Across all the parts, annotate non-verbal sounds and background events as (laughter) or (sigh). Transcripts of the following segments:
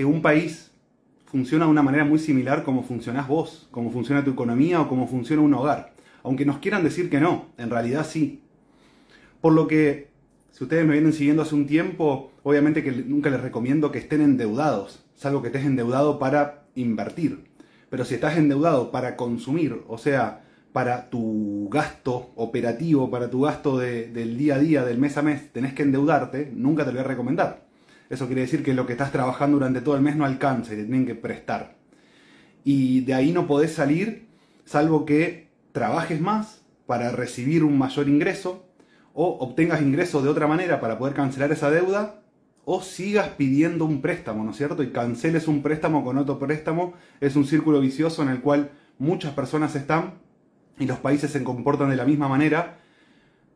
que un país funciona de una manera muy similar como funcionás vos, como funciona tu economía o como funciona un hogar. Aunque nos quieran decir que no, en realidad sí. Por lo que, si ustedes me vienen siguiendo hace un tiempo, obviamente que nunca les recomiendo que estén endeudados, salvo que estés endeudado para invertir. Pero si estás endeudado para consumir, o sea, para tu gasto operativo, para tu gasto del día a día, del mes a mes, tenés que endeudarte, nunca te lo voy a recomendar. Eso quiere decir que lo que estás trabajando durante todo el mes no alcanza y te tienen que prestar. Y de ahí no podés salir salvo que trabajes más para recibir un mayor ingreso o obtengas ingresos de otra manera para poder cancelar esa deuda o sigas pidiendo un préstamo, ¿no es cierto? Y canceles un préstamo con otro préstamo. Es un círculo vicioso en el cual muchas personas están y los países se comportan de la misma manera,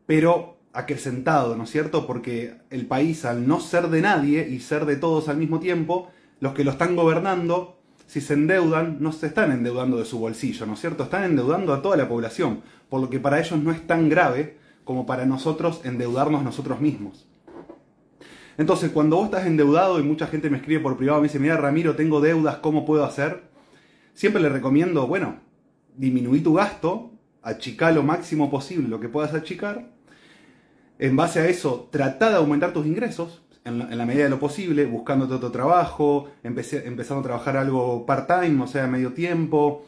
pero acrecentado, ¿no es cierto? Porque el país, al no ser de nadie y ser de todos al mismo tiempo, los que lo están gobernando, si se endeudan, no se están endeudando de su bolsillo, ¿no es cierto? Están endeudando a toda la población, por lo que para ellos no es tan grave como para nosotros endeudarnos nosotros mismos. Entonces, cuando vos estás endeudado y mucha gente me escribe por privado, me dice, mira Ramiro, tengo deudas, ¿cómo puedo hacer? Siempre le recomiendo, bueno, disminuí tu gasto, achicar lo máximo posible lo que puedas achicar. En base a eso, trata de aumentar tus ingresos en la, medida de lo posible, buscándote otro trabajo, empezando a trabajar algo part-time, o sea, medio tiempo,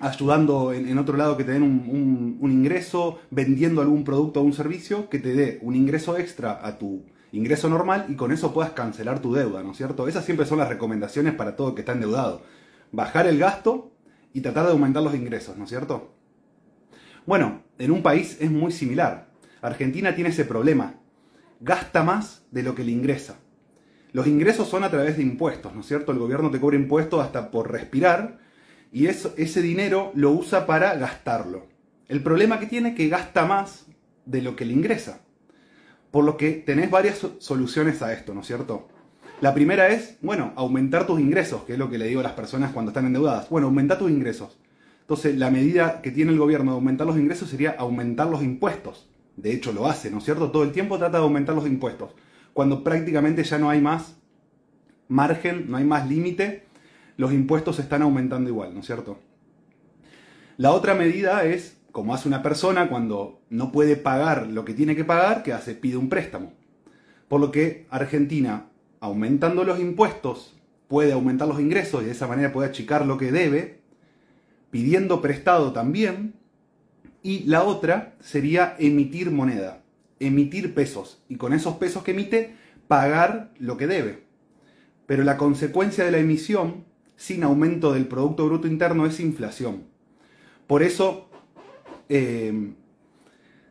ayudando en, otro lado que te den un, un, ingreso, vendiendo algún producto o un servicio que te dé un ingreso extra a tu ingreso normal y con eso puedas cancelar tu deuda, ¿no es cierto? Esas siempre son las recomendaciones para todo el que está endeudado. Bajar el gasto y tratar de aumentar los ingresos, ¿no es cierto? Bueno, en un país es muy similar. Argentina tiene ese problema. Gasta más de lo que le ingresa. Los ingresos son a través de impuestos, ¿no es cierto? El gobierno te cobra impuestos hasta por respirar y ese dinero lo usa para gastarlo. El problema que tiene es que gasta más de lo que le ingresa. Por lo que tenés varias soluciones a esto, ¿no es cierto? La primera es, bueno, aumentar tus ingresos, que es lo que le digo a las personas cuando están endeudadas. Bueno, aumenta tus ingresos. Entonces, la medida que tiene el gobierno de aumentar los ingresos sería aumentar los impuestos. De hecho, lo hace, ¿no es cierto? Todo el tiempo trata de aumentar los impuestos. Cuando prácticamente ya no hay más margen, no hay más límite, los impuestos están aumentando igual, ¿no es cierto? La otra medida es, como hace una persona cuando no puede pagar lo que tiene que pagar, que hace? Pide un préstamo. Por lo que Argentina, aumentando los impuestos, puede aumentar los ingresos y de esa manera puede achicar lo que debe, pidiendo prestado también, y la otra sería emitir moneda, emitir pesos, y con esos pesos que emite, pagar lo que debe. Pero la consecuencia de la emisión, sin aumento del Producto Bruto Interno, es inflación. Por eso, eh,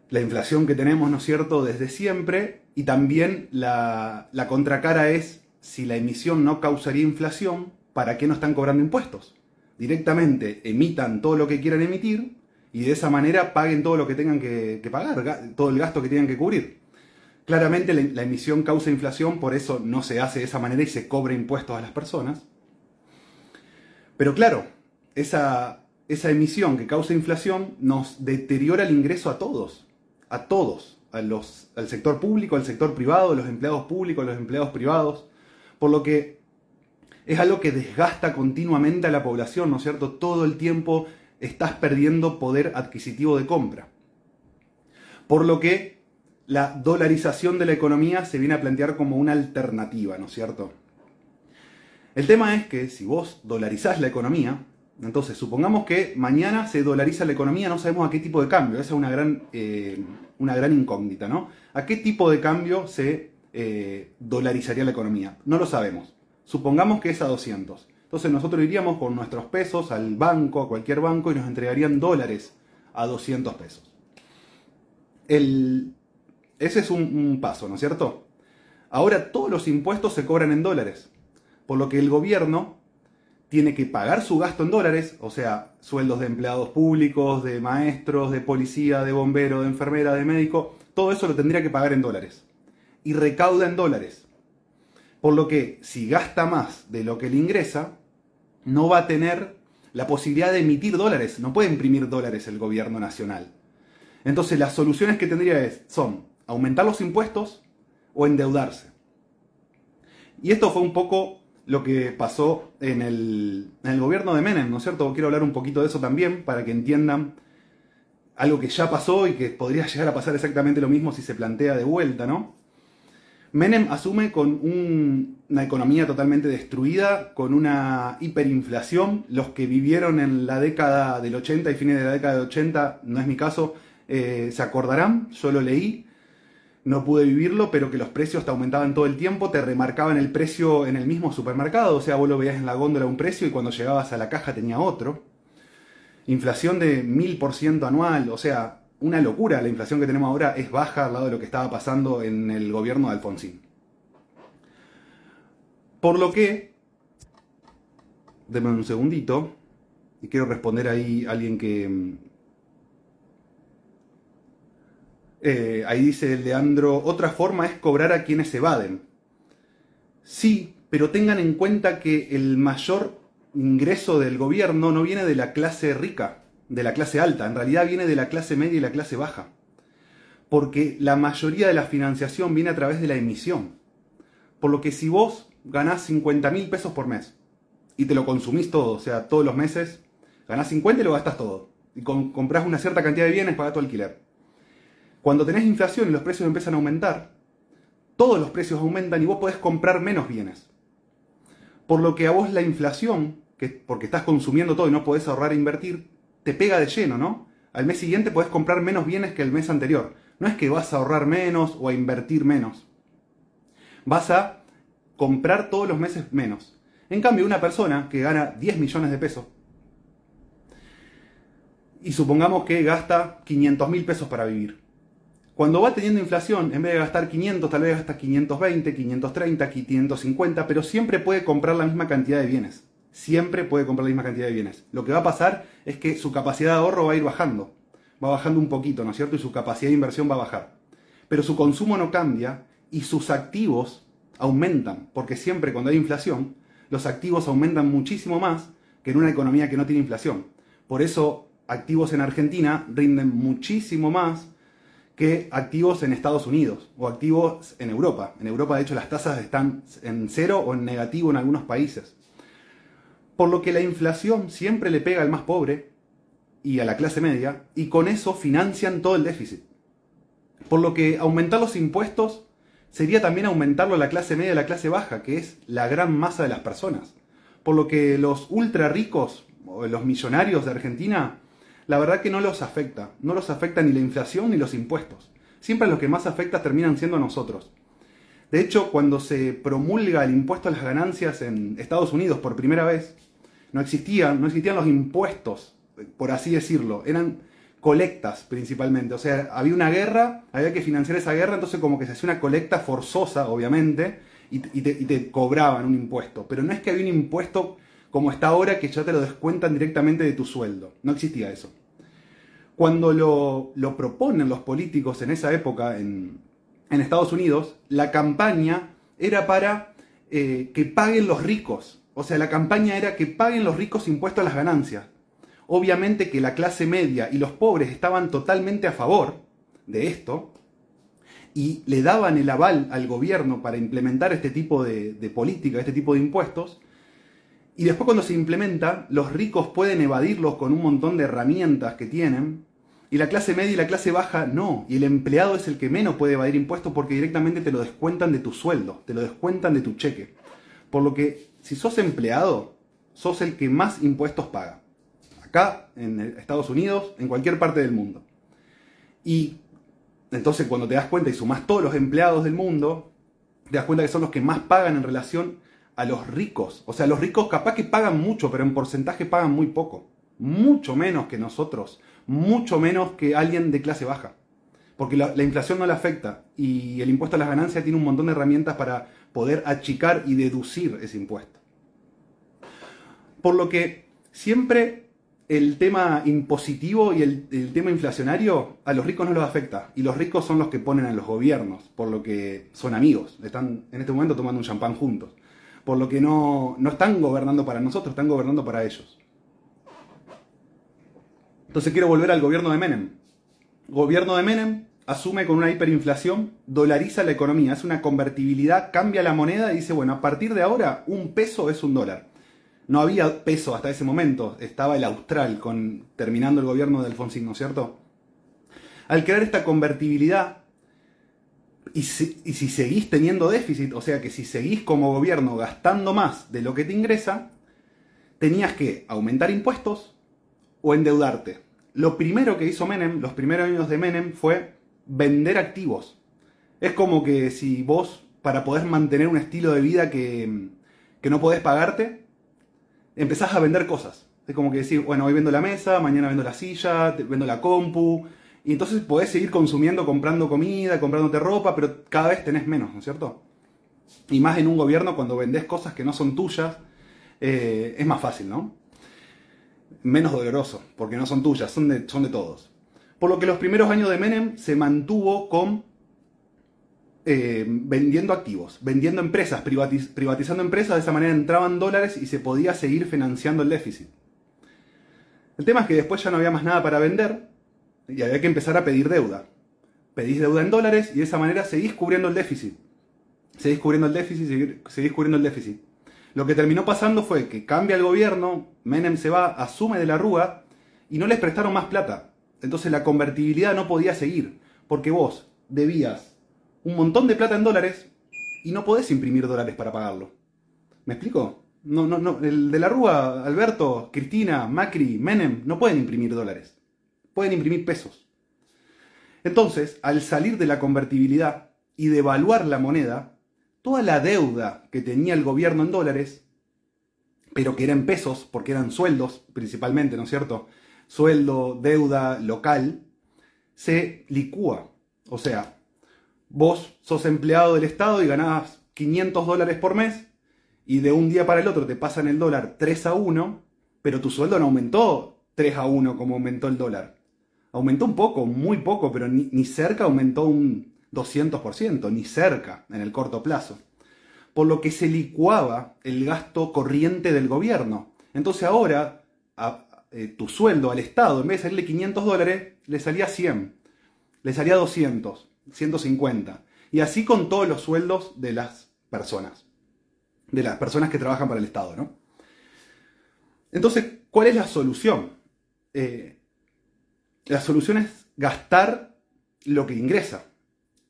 la inflación que tenemos, ¿no es cierto?, desde siempre, y también la, la contracara es, si la emisión no causaría inflación, ¿para qué no están cobrando impuestos? directamente emitan todo lo que quieran emitir y de esa manera paguen todo lo que tengan que, pagar, todo el gasto que tengan que cubrir. Claramente la, emisión causa inflación, por eso no se hace de esa manera y se cobra impuestos a las personas. Pero claro, esa, esa emisión que causa inflación nos deteriora el ingreso a todos, a todos, al sector público, al sector privado, a los empleados públicos, a los empleados privados, por lo que es algo que desgasta continuamente a la población, ¿no es cierto? Todo el tiempo estás perdiendo poder adquisitivo de compra. Por lo que la dolarización de la economía se viene a plantear como una alternativa, ¿no es cierto? El tema es que si vos dolarizás la economía, entonces supongamos que mañana se dolariza la economía, no sabemos a qué tipo de cambio, esa es una gran, eh, una gran incógnita, ¿no? ¿A qué tipo de cambio se eh, dolarizaría la economía? No lo sabemos. Supongamos que es a 200. Entonces nosotros iríamos con nuestros pesos al banco, a cualquier banco, y nos entregarían dólares a 200 pesos. ese es un, paso, ¿no es cierto? Ahora todos los impuestos se cobran en dólares, por lo que el gobierno tiene que pagar su gasto en dólares, o sea, sueldos de empleados públicos, de maestros, de policía, de bombero, de enfermera, de médico, todo eso lo tendría que pagar en dólares. Y recauda en dólares. Por lo que si gasta más de lo que le ingresa, no va a tener la posibilidad de emitir dólares. No puede imprimir dólares el gobierno nacional. Entonces las soluciones que tendría son aumentar los impuestos o endeudarse. Y esto fue un poco lo que pasó en el, en el gobierno de Menem, ¿no es cierto? Quiero hablar un poquito de eso también para que entiendan algo que ya pasó y que podría (laughs) llegar a pasar exactamente lo mismo si se plantea de vuelta, ¿no? Menem asume con una economía totalmente destruida, con una hiperinflación. Los que vivieron en la década del 80 y fines de la década del 80, no es mi caso, eh, se acordarán, yo lo leí, no pude vivirlo, pero que los precios te aumentaban todo el tiempo, te remarcaban el precio en el mismo supermercado, o sea, vos lo veías en la góndola un precio y cuando llegabas a la caja tenía otro. Inflación de 1000% anual, o sea, una locura. La inflación que tenemos ahora es baja al lado de lo que estaba pasando en el gobierno de Alfonsín. Por lo que, denme un segundito, y quiero responder ahí a alguien que... Eh, ahí dice Leandro, otra forma es cobrar a quienes evaden. Sí, pero tengan en cuenta que el mayor ingreso del gobierno no viene de la clase rica, de la clase alta, en realidad viene de la clase media y la clase baja. Porque la mayoría de la financiación viene a través de la emisión. Por lo que si vos ganás 50 mil pesos por mes y te lo consumís todo, o sea, todos los meses, ganás 50 y lo gastas todo. Y compras una cierta cantidad de bienes para tu alquiler. Cuando tenés inflación y los precios empiezan a aumentar, todos los precios aumentan y vos podés comprar menos bienes. Por lo que a vos la inflación porque estás consumiendo todo y no podés ahorrar e invertir, te pega de lleno, ¿no? Al mes siguiente podés comprar menos bienes que el mes anterior. No es que vas a ahorrar menos o a invertir menos. Vas a comprar todos los meses menos. En cambio, una persona que gana 10 millones de pesos y supongamos que gasta 500 mil pesos para vivir. Cuando va teniendo inflación, en vez de gastar 500, tal vez gasta 520, 530, 550, pero siempre puede comprar la misma cantidad de bienes siempre puede comprar la misma cantidad de bienes. Lo que va a pasar es que su capacidad de ahorro va a ir bajando. Va bajando un poquito, ¿no es cierto? Y su capacidad de inversión va a bajar. Pero su consumo no cambia y sus activos aumentan, porque siempre cuando hay inflación, los activos aumentan muchísimo más que en una economía que no tiene inflación. Por eso activos en Argentina rinden muchísimo más que activos en Estados Unidos o activos en Europa. En Europa, de hecho, las tasas están en cero o en negativo en algunos países. Por lo que la inflación siempre le pega al más pobre y a la clase media, y con eso financian todo el déficit. Por lo que aumentar los impuestos sería también aumentarlo a la clase media y a la clase baja, que es la gran masa de las personas. Por lo que los ultra ricos, o los millonarios de Argentina, la verdad que no los afecta. No los afecta ni la inflación ni los impuestos. Siempre los que más afecta terminan siendo nosotros. De hecho, cuando se promulga el impuesto a las ganancias en Estados Unidos por primera vez, no existían, no existían los impuestos, por así decirlo, eran colectas principalmente. O sea, había una guerra, había que financiar esa guerra, entonces como que se hacía una colecta forzosa, obviamente, y, te, cobraban un impuesto. Pero no es que había un impuesto como está ahora que ya te lo descuentan directamente de tu sueldo. No existía eso. Cuando lo, proponen los políticos en esa época en, en Estados Unidos, la campaña era para eh, que paguen los ricos. O sea, la campaña era que paguen los ricos impuestos a las ganancias. Obviamente que la clase media y los pobres estaban totalmente a favor de esto y le daban el aval al gobierno para implementar este tipo de, de política, este tipo de impuestos. Y después cuando se implementa, los ricos pueden evadirlos con un montón de herramientas que tienen y la clase media y la clase baja no. Y el empleado es el que menos puede evadir impuestos porque directamente te lo descuentan de tu sueldo, te lo descuentan de tu cheque. Por lo que si sos empleado, sos el que más impuestos paga. Acá, en Estados Unidos, en cualquier parte del mundo. Y entonces cuando te das cuenta y sumás todos los empleados del mundo, te das cuenta que son los que más pagan en relación a los ricos. O sea, los ricos capaz que pagan mucho, pero en porcentaje pagan muy poco. Mucho menos que nosotros mucho menos que alguien de clase baja. Porque la, inflación no le afecta y el impuesto a las ganancias tiene un montón de herramientas para poder achicar y deducir ese impuesto. Por lo que siempre el tema impositivo y el, tema inflacionario a los ricos no los afecta. Y los ricos son los que ponen a los gobiernos, por lo que son amigos. Están en este momento tomando un champán juntos. Por lo que no, no están gobernando para nosotros, están gobernando para ellos. Entonces quiero volver al gobierno de Menem. Gobierno de Menem, asume con una hiperinflación, dolariza la economía, hace una convertibilidad, cambia la moneda y dice, bueno, a partir de ahora un peso es un dólar. No había peso hasta ese momento, estaba el austral con, terminando el gobierno de Alfonsín, ¿no es cierto? Al crear esta convertibilidad, y si, y si seguís teniendo déficit, o sea que si seguís como gobierno gastando más de lo que te ingresa, tenías que aumentar impuestos o endeudarte. Lo primero que hizo Menem, los primeros años de Menem, fue vender activos. Es como que si vos, para poder mantener un estilo de vida que, que no podés pagarte, empezás a vender cosas. Es como que decir, bueno, hoy vendo la mesa, mañana vendo la silla, vendo la compu, y entonces podés seguir consumiendo, comprando comida, comprándote ropa, pero cada vez tenés menos, ¿no es cierto? Y más en un gobierno cuando vendés cosas que no son tuyas, eh, es más fácil, ¿no? Menos doloroso, porque no son tuyas, son de, son de todos. Por lo que los primeros años de Menem se mantuvo con eh, vendiendo activos, vendiendo empresas, privatizando empresas, de esa manera entraban dólares y se podía seguir financiando el déficit. El tema es que después ya no había más nada para vender y había que empezar a pedir deuda. Pedís deuda en dólares y de esa manera seguís cubriendo el déficit. Seguís cubriendo el déficit, seguís cubriendo el déficit. Lo que terminó pasando fue que cambia el gobierno, Menem se va, asume de la Rúa y no les prestaron más plata. Entonces la convertibilidad no podía seguir, porque vos debías un montón de plata en dólares y no podés imprimir dólares para pagarlo. ¿Me explico? No, no, no. El de la Rúa, Alberto, Cristina, Macri, Menem, no pueden imprimir dólares pueden imprimir pesos. Entonces, al salir de la convertibilidad y devaluar la moneda, toda la deuda que tenía el gobierno en dólares, pero que era en pesos, porque eran sueldos principalmente, ¿no es cierto? Sueldo, deuda local, se licúa. O sea, vos sos empleado del Estado y ganabas 500 dólares por mes y de un día para el otro te pasan el dólar 3 a 1, pero tu sueldo no aumentó 3 a 1 como aumentó el dólar aumentó un poco, muy poco, pero ni, cerca aumentó un 200%, ni cerca en el corto plazo. Por lo que se licuaba el gasto corriente del gobierno. Entonces ahora eh, tu sueldo al Estado, en vez de salirle 500 dólares, le salía 100, le salía 200, 150. Y así con todos los sueldos de las personas, de las personas que trabajan para el Estado, ¿no? Entonces, ¿cuál es la solución? Eh, la solución es gastar lo que ingresa.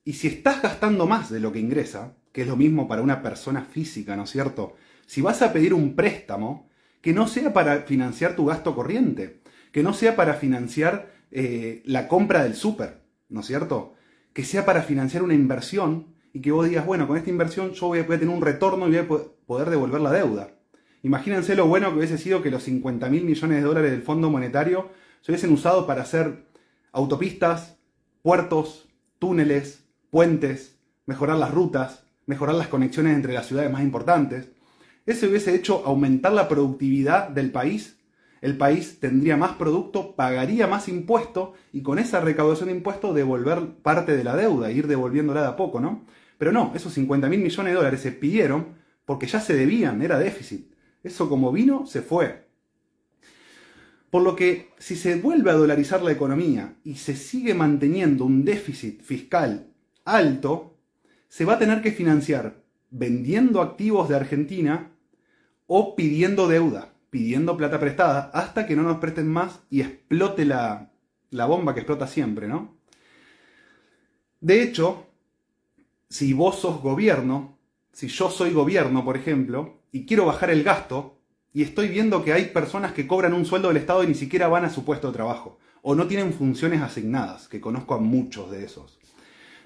Y si estás gastando más de lo que ingresa, que es lo mismo para una persona física, ¿no es cierto? Si vas a pedir un préstamo, que no sea para financiar tu gasto corriente, que no sea para financiar eh, la compra del súper, ¿no es cierto? Que sea para financiar una inversión y que vos digas, bueno, con esta inversión yo voy a, tener un retorno y voy a poder devolver la deuda. Imagínense lo bueno que hubiese sido que los 50 mil millones de dólares del Fondo Monetario se hubiesen usado para hacer autopistas, puertos, túneles, puentes, mejorar las rutas, mejorar las conexiones entre las ciudades más importantes. Eso hubiese hecho aumentar la productividad del país. El país tendría más producto, pagaría más impuesto y con esa recaudación de impuestos devolver parte de la deuda, ir devolviéndola de a poco, ¿no? Pero no, esos 50 mil millones de dólares se pidieron porque ya se debían, era déficit. Eso como vino, se fue. Por lo que si se vuelve a dolarizar la economía y se sigue manteniendo un déficit fiscal alto, se va a tener que financiar vendiendo activos de Argentina o pidiendo deuda, pidiendo plata prestada, hasta que no nos presten más y explote la, la bomba que explota siempre, ¿no? De hecho, si vos sos gobierno, si yo soy gobierno, por ejemplo, y quiero bajar el gasto, y estoy viendo que hay personas que cobran un sueldo del Estado y ni siquiera van a su puesto de trabajo. O no tienen funciones asignadas, que conozco a muchos de esos.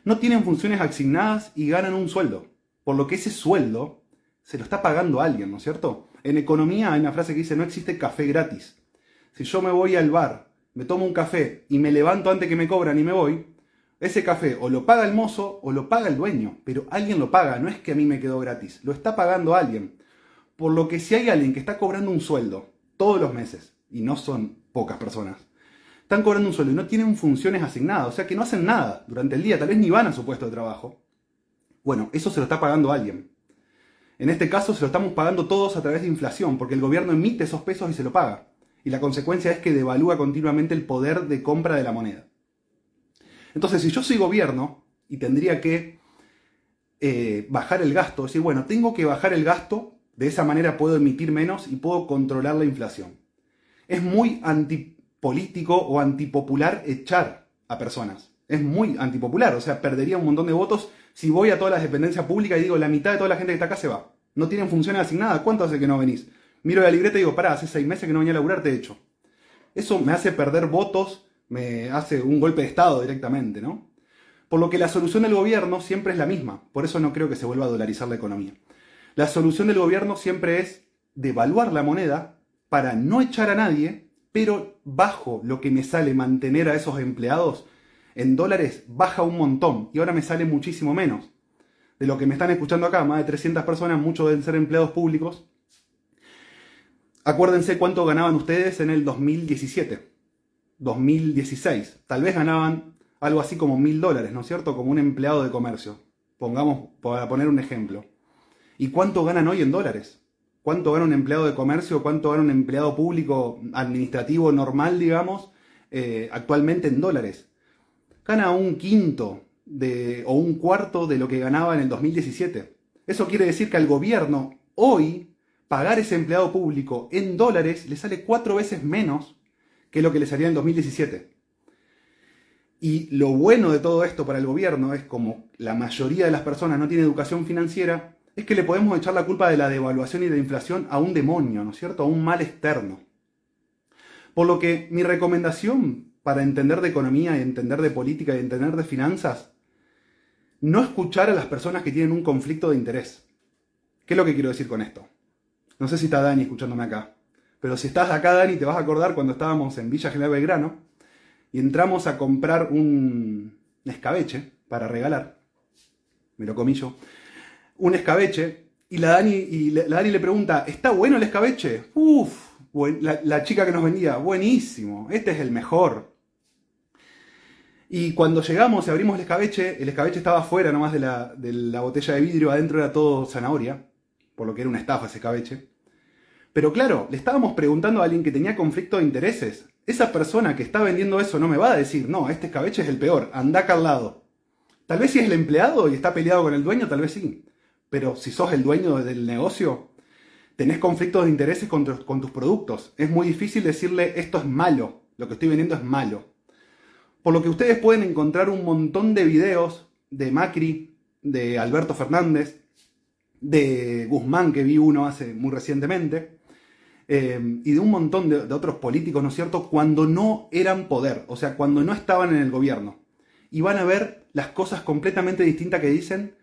No tienen funciones asignadas y ganan un sueldo. Por lo que ese sueldo se lo está pagando alguien, ¿no es cierto? En economía hay una frase que dice no existe café gratis. Si yo me voy al bar, me tomo un café y me levanto antes que me cobran y me voy, ese café o lo paga el mozo o lo paga el dueño, pero alguien lo paga, no es que a mí me quedó gratis, lo está pagando alguien. Por lo que si hay alguien que está cobrando un sueldo todos los meses, y no son pocas personas, están cobrando un sueldo y no tienen funciones asignadas, o sea que no hacen nada durante el día, tal vez ni van a su puesto de trabajo. Bueno, eso se lo está pagando alguien. En este caso se lo estamos pagando todos a través de inflación, porque el gobierno emite esos pesos y se lo paga. Y la consecuencia es que devalúa continuamente el poder de compra de la moneda. Entonces, si yo soy gobierno y tendría que eh, bajar el gasto, decir, bueno, tengo que bajar el gasto, de esa manera puedo emitir menos y puedo controlar la inflación. Es muy antipolítico o antipopular echar a personas. Es muy antipopular, o sea, perdería un montón de votos si voy a todas las dependencias públicas y digo, la mitad de toda la gente que está acá se va. No tienen funciones asignadas. ¿Cuánto hace que no venís? Miro la libreta y digo, pará, hace seis meses que no venía a laburar, te he hecho. Eso me hace perder votos, me hace un golpe de Estado directamente, ¿no? Por lo que la solución del gobierno siempre es la misma. Por eso no creo que se vuelva a dolarizar la economía. La solución del gobierno siempre es devaluar la moneda para no echar a nadie, pero bajo lo que me sale mantener a esos empleados en dólares baja un montón y ahora me sale muchísimo menos. De lo que me están escuchando acá, más de 300 personas, muchos deben ser empleados públicos. Acuérdense cuánto ganaban ustedes en el 2017, 2016. Tal vez ganaban algo así como mil dólares, ¿no es cierto? Como un empleado de comercio. Pongamos, para poner un ejemplo. ¿Y cuánto ganan hoy en dólares? ¿Cuánto gana un empleado de comercio? ¿Cuánto gana un empleado público administrativo normal, digamos, eh, actualmente en dólares? Gana un quinto de, o un cuarto de lo que ganaba en el 2017. Eso quiere decir que al gobierno hoy pagar ese empleado público en dólares le sale cuatro veces menos que lo que le salía en 2017. Y lo bueno de todo esto para el gobierno es como la mayoría de las personas no tiene educación financiera, es que le podemos echar la culpa de la devaluación y de la inflación a un demonio, ¿no es cierto? A un mal externo. Por lo que mi recomendación para entender de economía y entender de política y entender de finanzas, no escuchar a las personas que tienen un conflicto de interés. ¿Qué es lo que quiero decir con esto? No sé si está Dani escuchándome acá, pero si estás acá, Dani, te vas a acordar cuando estábamos en Villa General Belgrano y entramos a comprar un escabeche para regalar. Me lo comí yo. Un escabeche y la Dani, y Dani le pregunta, ¿está bueno el escabeche? Uf, la, la, chica que nos vendía, buenísimo, este es el mejor. Y cuando llegamos y abrimos el escabeche, el escabeche estaba fuera nomás de la, de la botella de vidrio, adentro era todo zanahoria, por lo que era una estafa ese escabeche. Pero claro, le estábamos preguntando a alguien que tenía conflicto de intereses. Esa persona que está vendiendo eso no me va a decir, no, este escabeche es el peor, anda acá al lado. Tal vez si es el empleado y está peleado con el dueño, tal vez sí. Pero si sos el dueño del negocio, tenés conflictos de intereses con, con tus productos. Es muy difícil decirle, esto es malo, lo que estoy vendiendo es malo. Por lo que ustedes pueden encontrar un montón de videos de Macri, de Alberto Fernández, de Guzmán, que vi uno hace muy recientemente, eh, y de un montón de, otros políticos, ¿no es cierto?, cuando no eran poder, o sea, cuando no estaban en el gobierno. Y van a ver las cosas completamente distintas que dicen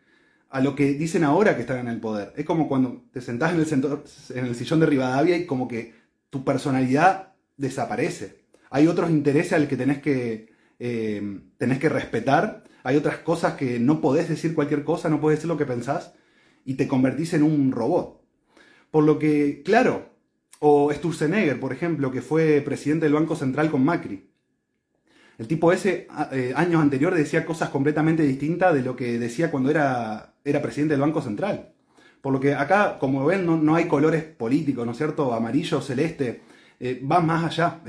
a lo que dicen ahora que están en el poder. Es como cuando te sentás en el, en el sillón de Rivadavia y como que tu personalidad desaparece. Hay otros intereses al que tenés que, eh, tenés que respetar. Hay otras cosas que no podés decir cualquier cosa, no podés decir lo que pensás y te convertís en un robot. Por lo que, claro, o Sturzenegger, por ejemplo, que fue presidente del Banco Central con Macri. El tipo ese, eh, años anteriores, decía cosas completamente distintas de lo que decía cuando era, era presidente del Banco Central. Por lo que acá, como ven, no, hay colores políticos, ¿no es cierto? Amarillo, celeste, eh, va más allá.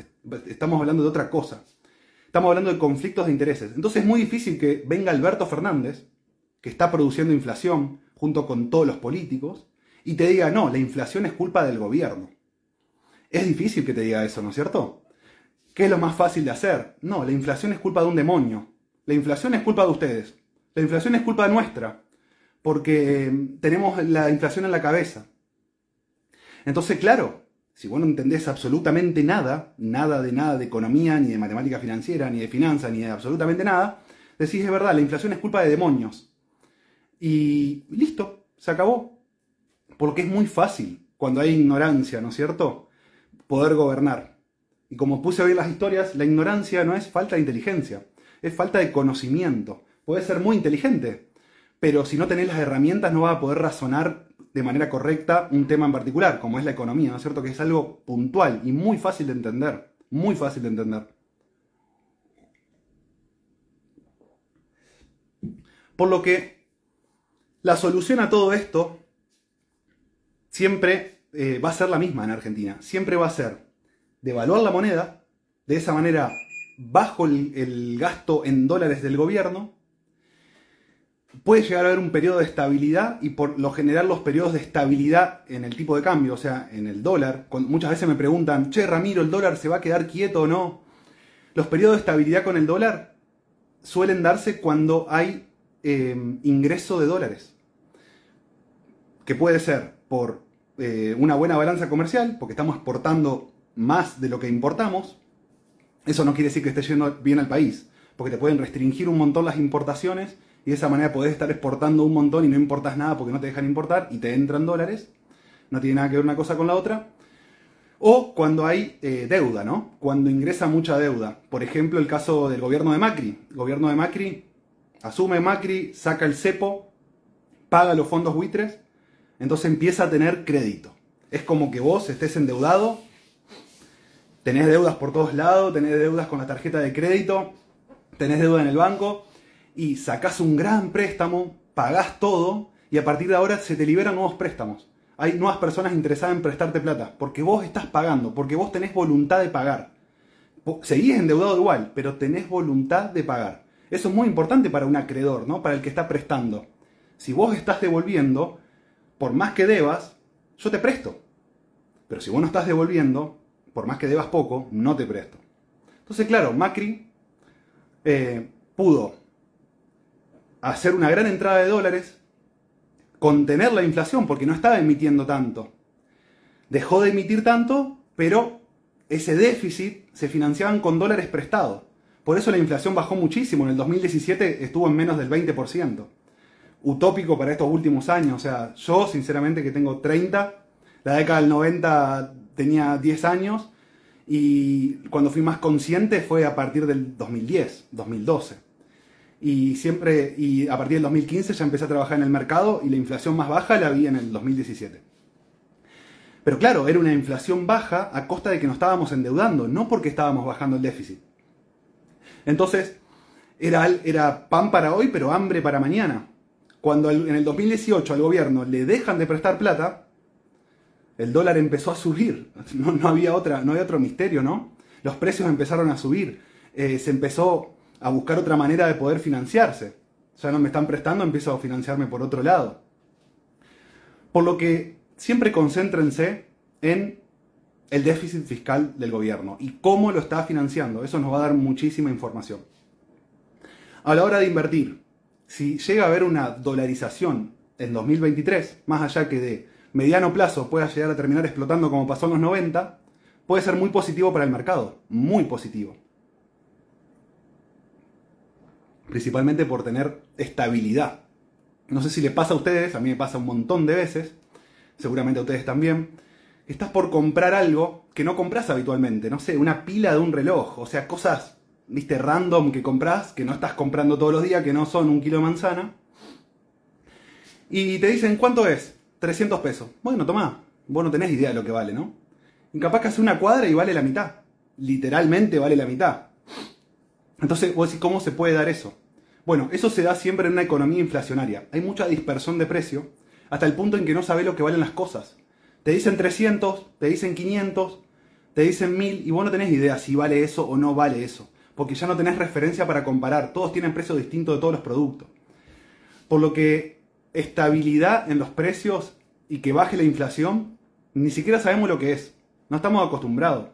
Estamos hablando de otra cosa. Estamos hablando de conflictos de intereses. Entonces es muy difícil que venga Alberto Fernández, que está produciendo inflación junto con todos los políticos, y te diga, no, la inflación es culpa del gobierno. Es difícil que te diga eso, ¿no es cierto? ¿Qué es lo más fácil de hacer? No, la inflación es culpa de un demonio. La inflación es culpa de ustedes. La inflación es culpa nuestra, porque tenemos la inflación en la cabeza. Entonces, claro, si vos no entendés absolutamente nada, nada de nada de economía, ni de matemática financiera, ni de finanzas, ni de absolutamente nada, decís es verdad, la inflación es culpa de demonios. Y listo, se acabó. Porque es muy fácil, cuando hay ignorancia, ¿no es cierto? Poder gobernar. Y como puse hoy en las historias, la ignorancia no es falta de inteligencia, es falta de conocimiento. Puedes ser muy inteligente, pero si no tenés las herramientas no vas a poder razonar de manera correcta un tema en particular, como es la economía, ¿no es cierto? Que es algo puntual y muy fácil de entender, muy fácil de entender. Por lo que la solución a todo esto siempre eh, va a ser la misma en Argentina. Siempre va a ser devaluar la moneda, de esa manera bajo el, el gasto en dólares del gobierno, puede llegar a haber un periodo de estabilidad y por lo general los periodos de estabilidad en el tipo de cambio, o sea, en el dólar, muchas veces me preguntan, che Ramiro, ¿el dólar se va a quedar quieto o no? Los periodos de estabilidad con el dólar suelen darse cuando hay eh, ingreso de dólares, que puede ser por eh, una buena balanza comercial, porque estamos exportando más de lo que importamos, eso no quiere decir que esté yendo bien al país, porque te pueden restringir un montón las importaciones y de esa manera podés estar exportando un montón y no importas nada porque no te dejan importar y te entran dólares. No tiene nada que ver una cosa con la otra. O cuando hay eh, deuda, ¿no? Cuando ingresa mucha deuda. Por ejemplo, el caso del gobierno de Macri. El gobierno de Macri asume Macri, saca el cepo, paga los fondos buitres, entonces empieza a tener crédito. Es como que vos estés endeudado, tenés deudas por todos lados, tenés deudas con la tarjeta de crédito, tenés deuda en el banco, y sacás un gran préstamo, pagás todo y a partir de ahora se te liberan nuevos préstamos. Hay nuevas personas interesadas en prestarte plata, porque vos estás pagando, porque vos tenés voluntad de pagar. Seguís endeudado igual, pero tenés voluntad de pagar. Eso es muy importante para un acreedor, ¿no? Para el que está prestando. Si vos estás devolviendo, por más que debas, yo te presto. Pero si vos no estás devolviendo, por más que debas poco, no te presto. Entonces, claro, Macri eh, pudo hacer una gran entrada de dólares, contener la inflación porque no estaba emitiendo tanto. Dejó de emitir tanto, pero ese déficit se financiaban con dólares prestados. Por eso la inflación bajó muchísimo. En el 2017 estuvo en menos del 20%. Utópico para estos últimos años. O sea, yo sinceramente que tengo 30, la década del 90 tenía 10 años y cuando fui más consciente fue a partir del 2010, 2012 y siempre, y a partir del 2015 ya empecé a trabajar en el mercado y la inflación más baja la vi en el 2017. Pero claro, era una inflación baja a costa de que nos estábamos endeudando, no porque estábamos bajando el déficit. Entonces, era, era pan para hoy, pero hambre para mañana. Cuando en el 2018 al gobierno le dejan de prestar plata, el dólar empezó a subir. No, había, otra, no había otro misterio, ¿no? Los precios empezaron a subir. Eh, se empezó a buscar otra manera de poder financiarse. Ya no me están prestando, empiezo a financiarme por otro lado. Por lo que siempre concéntrense en el déficit fiscal del gobierno y cómo lo está financiando. Eso nos va a dar muchísima información. A la hora de invertir, si llega a haber una dolarización en 2023, más allá que de mediano plazo pueda llegar a terminar explotando como pasó en los 90, puede ser muy positivo para el mercado, muy positivo principalmente por tener estabilidad. No sé si le pasa a ustedes, a mí me pasa un montón de veces, seguramente a ustedes también, estás por comprar algo que no compras habitualmente, no sé, una pila de un reloj, o sea, cosas, viste, random que compras, que no estás comprando todos los días, que no son un kilo de manzana, y te dicen, ¿cuánto es? 300 pesos. Bueno, toma, vos no tenés idea de lo que vale, ¿no? Y capaz que hace una cuadra y vale la mitad, literalmente vale la mitad. Entonces, vos decís, ¿cómo se puede dar eso? Bueno, eso se da siempre en una economía inflacionaria. Hay mucha dispersión de precio hasta el punto en que no sabes lo que valen las cosas. Te dicen 300, te dicen 500, te dicen 1000 y vos no tenés idea si vale eso o no vale eso. Porque ya no tenés referencia para comparar. Todos tienen precios distintos de todos los productos. Por lo que estabilidad en los precios y que baje la inflación, ni siquiera sabemos lo que es. No estamos acostumbrados.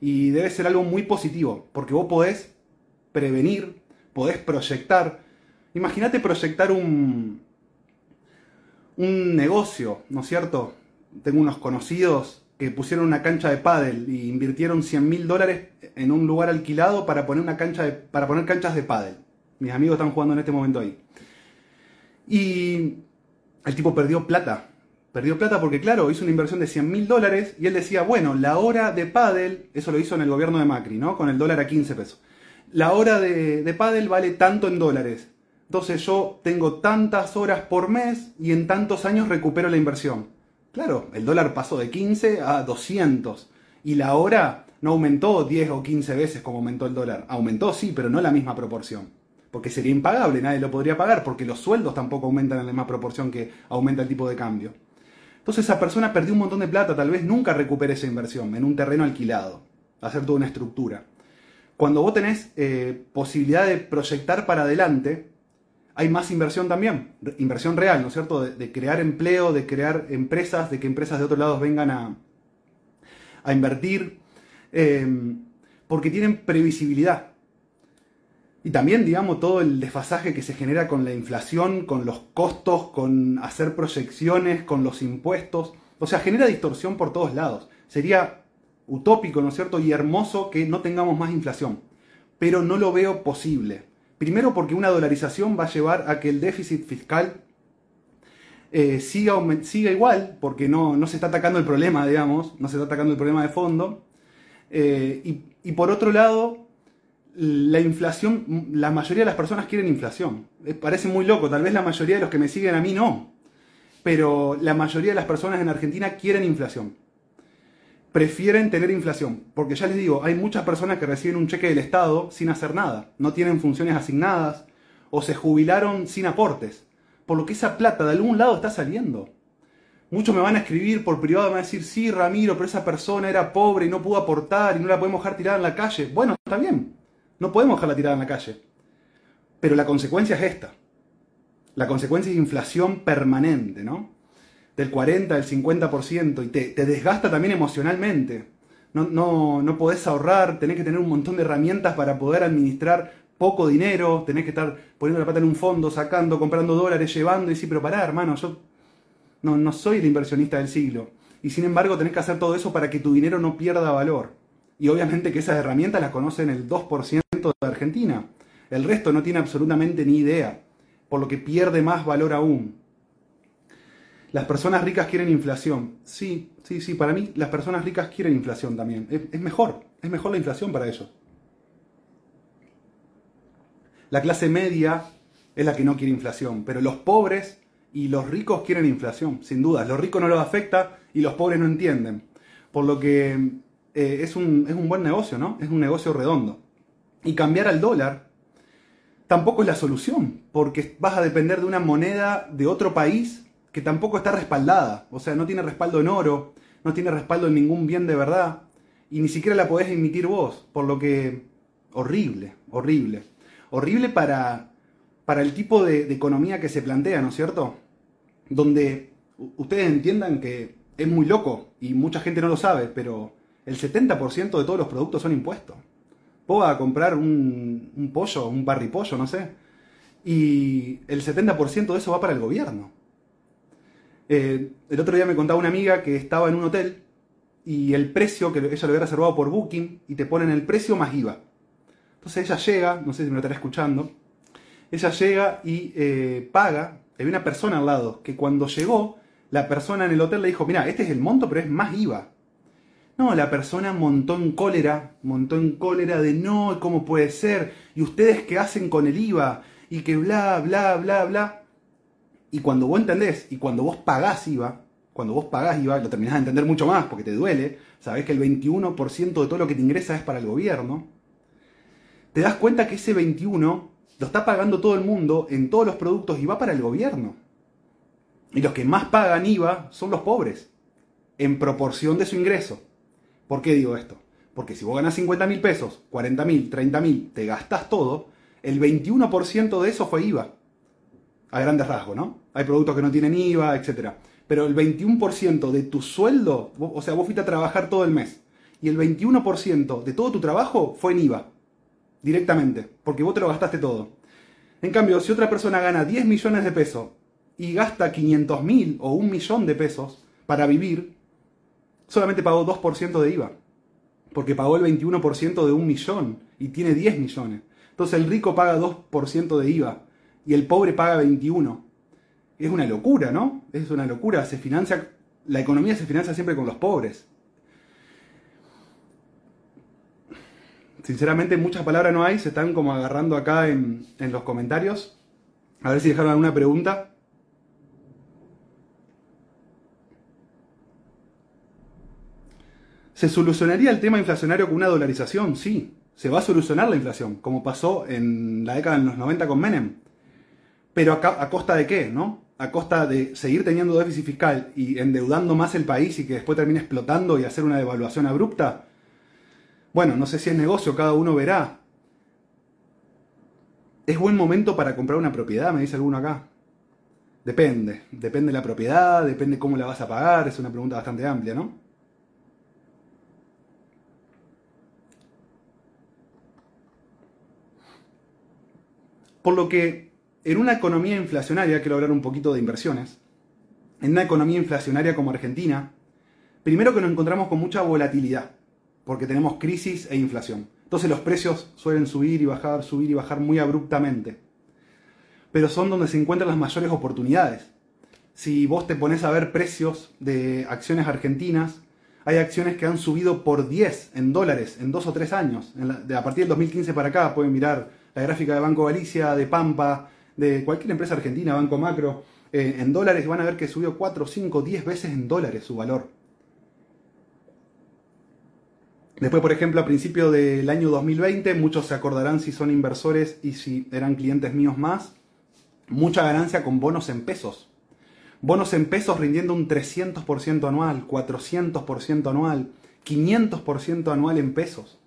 Y debe ser algo muy positivo, porque vos podés prevenir, podés proyectar. Imagínate proyectar un, un negocio, ¿no es cierto? Tengo unos conocidos que pusieron una cancha de pádel y invirtieron 100 mil dólares en un lugar alquilado para poner, una cancha para poner canchas de pádel. Mis amigos están jugando en este momento ahí. Y el tipo perdió plata. Perdió plata porque, claro, hizo una inversión de 100 mil dólares y él decía, bueno, la hora de pádel, eso lo hizo en el gobierno de Macri, ¿no? Con el dólar a 15 pesos la hora de, de pádel vale tanto en dólares. Entonces yo tengo tantas horas por mes y en tantos años recupero la inversión. Claro, el dólar pasó de 15 a 200 y la hora no aumentó 10 o 15 veces como aumentó el dólar. Aumentó sí, pero no la misma proporción. Porque sería impagable, nadie lo podría pagar porque los sueldos tampoco aumentan en la misma proporción que aumenta el tipo de cambio. Entonces esa persona perdió un montón de plata, tal vez nunca recupere esa inversión en un terreno alquilado, hacer toda una estructura. Cuando vos tenés eh, posibilidad de proyectar para adelante, hay más inversión también, inversión real, ¿no es cierto? De, crear empleo, de crear empresas, de que empresas de otros lados vengan a, a invertir, eh, porque tienen previsibilidad. Y también, digamos, todo el desfasaje que se genera con la inflación, con los costos, con hacer proyecciones, con los impuestos. O sea, genera distorsión por todos lados. Sería utópico, ¿no es cierto? Y hermoso que no tengamos más inflación. Pero no lo veo posible. Primero porque una dolarización va a llevar a que el déficit fiscal eh, siga, igual, porque no, no, se está atacando el problema, digamos, no se está atacando el problema de fondo. Eh, y, y por otro lado, la inflación, la mayoría de las personas quieren inflación. Eh, parece muy loco, tal vez la mayoría de los que me siguen a mí no. Pero la mayoría de las personas en Argentina quieren inflación. Prefieren tener inflación. Porque ya les digo, hay muchas personas que reciben un cheque del Estado sin hacer nada. No tienen funciones asignadas o se jubilaron sin aportes. Por lo que esa plata de algún lado está saliendo. Muchos me van a escribir por privado, me van a decir, sí, Ramiro, pero esa persona era pobre y no pudo aportar y no la podemos dejar tirada en la calle. Bueno, está bien. No podemos dejarla tirada en la calle. Pero la consecuencia es esta. La consecuencia es inflación permanente, ¿no? Del 40, del 50%, y te, desgasta también emocionalmente. No, no, no podés ahorrar, tenés que tener un montón de herramientas para poder administrar poco dinero, tenés que estar poniendo la pata en un fondo, sacando, comprando dólares, llevando, y sí, pero pará, hermano, yo no, no soy el inversionista del siglo. Y sin embargo tenés que hacer todo eso para que tu dinero no pierda valor. Y obviamente que esas herramientas las conocen el 2% de Argentina. El resto no tiene absolutamente ni idea, por lo que pierde más valor aún. Las personas ricas quieren inflación. Sí, sí, sí, para mí las personas ricas quieren inflación también. Es, mejor, es mejor la inflación para ellos. La clase media es la que no quiere inflación, pero los pobres y los ricos quieren inflación, sin duda. Los ricos no los afecta y los pobres no entienden. Por lo que eh, es, un, es un buen negocio, ¿no? Es un negocio redondo y cambiar al dólar tampoco es la solución, porque vas a depender de una moneda de otro país que tampoco está respaldada, o sea, no tiene respaldo en oro, no tiene respaldo en ningún bien de verdad, y ni siquiera la podés emitir vos, por lo que horrible, horrible, horrible para, para el tipo de, economía que se plantea, ¿no es cierto? Donde ustedes entiendan que es muy loco, y mucha gente no lo sabe, pero el 70% de todos los productos son impuestos vos a comprar un, pollo, un parripollo, no sé, y el 70% de eso va para el gobierno. Eh, el otro día me contaba una amiga que estaba en un hotel y el precio que ella lo había reservado por Booking y te ponen el precio más IVA. Entonces ella llega, no sé si me lo estará escuchando, ella llega y eh, paga, hay una persona al lado que cuando llegó, la persona en el hotel le dijo, mira, este es el monto, pero es más IVA. No, la persona montó en cólera, montó en cólera de no, ¿cómo puede ser? ¿Y ustedes qué hacen con el IVA? Y que bla, bla, bla, bla. Y cuando vos entendés, y cuando vos pagás IVA, cuando vos pagás IVA, lo terminás de entender mucho más porque te duele, sabés que el 21% de todo lo que te ingresa es para el gobierno, te das cuenta que ese 21 lo está pagando todo el mundo en todos los productos y va para el gobierno. Y los que más pagan IVA son los pobres, en proporción de su ingreso. ¿Por qué digo esto? Porque si vos ganas 50 mil pesos, 40 mil, 30 mil, te gastas todo, el 21% de eso fue IVA. A grandes rasgos, ¿no? Hay productos que no tienen IVA, etc. Pero el 21% de tu sueldo, o sea, vos fuiste a trabajar todo el mes, y el 21% de todo tu trabajo fue en IVA. Directamente, porque vos te lo gastaste todo. En cambio, si otra persona gana 10 millones de pesos y gasta 500 mil o un millón de pesos para vivir, solamente pagó 2% de IVA, porque pagó el 21% de un millón y tiene 10 millones. Entonces el rico paga 2% de IVA y el pobre paga 21. Es una locura, ¿no? Es una locura. Se financia, la economía se financia siempre con los pobres. Sinceramente muchas palabras no hay, se están como agarrando acá en, en los comentarios. A ver si dejaron alguna pregunta. ¿Se solucionaría el tema inflacionario con una dolarización? Sí, se va a solucionar la inflación, como pasó en la década de los 90 con Menem. Pero a, costa de qué, ¿no? A costa de seguir teniendo déficit fiscal y endeudando más el país y que después termine explotando y hacer una devaluación abrupta. Bueno, no sé si es negocio, cada uno verá. ¿Es buen momento para comprar una propiedad? Me dice alguno acá. Depende, depende de la propiedad, depende cómo la vas a pagar, es una pregunta bastante amplia, ¿no? Por lo que en una economía inflacionaria, quiero hablar un poquito de inversiones, en una economía inflacionaria como Argentina, primero que nos encontramos con mucha volatilidad, porque tenemos crisis e inflación. Entonces los precios suelen subir y bajar, subir y bajar muy abruptamente. Pero son donde se encuentran las mayores oportunidades. Si vos te pones a ver precios de acciones argentinas, hay acciones que han subido por 10 en dólares en dos o tres años. a partir del 2015 para acá pueden mirar la gráfica de Banco Galicia, de Pampa, de cualquier empresa argentina, Banco Macro, eh, en dólares, van a ver que subió 4, 5, 10 veces en dólares su valor. Después, por ejemplo, a principio del año 2020, muchos se acordarán si son inversores y si eran clientes míos más, mucha ganancia con bonos en pesos. Bonos en pesos rindiendo un 300% anual, 400% anual, 500% anual en pesos.